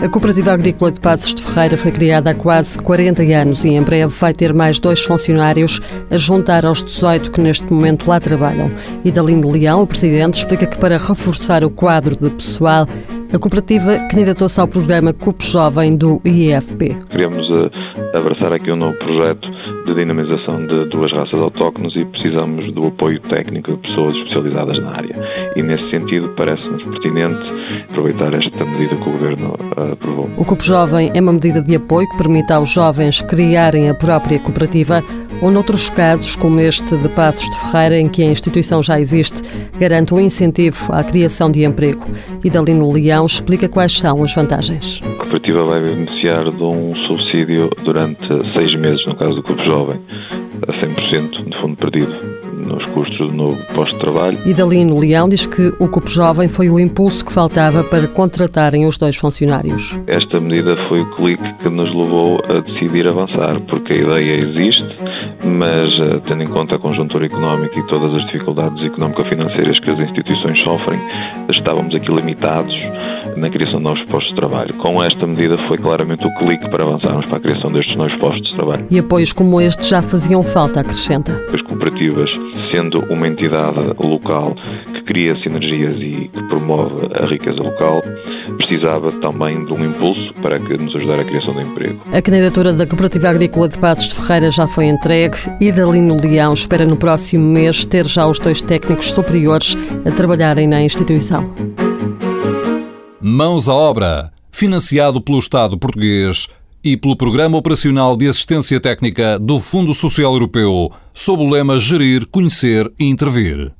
A Cooperativa Agrícola de Passos de Ferreira foi criada há quase 40 anos e em breve vai ter mais dois funcionários a juntar aos 18 que neste momento lá trabalham. Idalino Leão, o presidente, explica que para reforçar o quadro de pessoal a cooperativa candidatou-se ao programa CUP Jovem do IEFP. Queremos uh, abraçar aqui um novo projeto de dinamização de duas raças autóctones e precisamos do apoio técnico de pessoas especializadas na área. E nesse sentido parece-nos pertinente aproveitar esta medida que o Governo uh, aprovou. O CUP Jovem é uma medida de apoio que permite aos jovens criarem a própria cooperativa ou noutros casos, como este de Passos de Ferreira, em que a instituição já existe, garante um incentivo à criação de emprego. E Dalino Leão explica quais são as vantagens. A cooperativa vai beneficiar de um subsídio durante seis meses, no caso do Clube Jovem, a 100% de fundo perdido nos custos do novo posto de trabalho. Idalino Leão diz que o Cupo Jovem foi o impulso que faltava para contratarem os dois funcionários. Esta medida foi o clique que nos levou a decidir avançar, porque a ideia existe, mas eh, tendo em conta a conjuntura económica e todas as dificuldades económico-financeiras que as instituições sofrem, estávamos aqui limitados na criação de novos postos de trabalho. Com esta medida foi claramente o clique para avançarmos para a criação destes novos postos de trabalho. E apoios como este já faziam falta, acrescenta. As cooperativas, sendo uma entidade local cria sinergias e que promove a riqueza local, precisava também de um impulso para que nos ajudar a criação de emprego. A candidatura da Cooperativa Agrícola de Passos de Ferreira já foi entregue e Dalino Leão espera no próximo mês ter já os dois técnicos superiores a trabalharem na instituição. Mãos à obra, financiado pelo Estado português e pelo Programa Operacional de Assistência Técnica do Fundo Social Europeu, sob o lema Gerir, Conhecer e Intervir.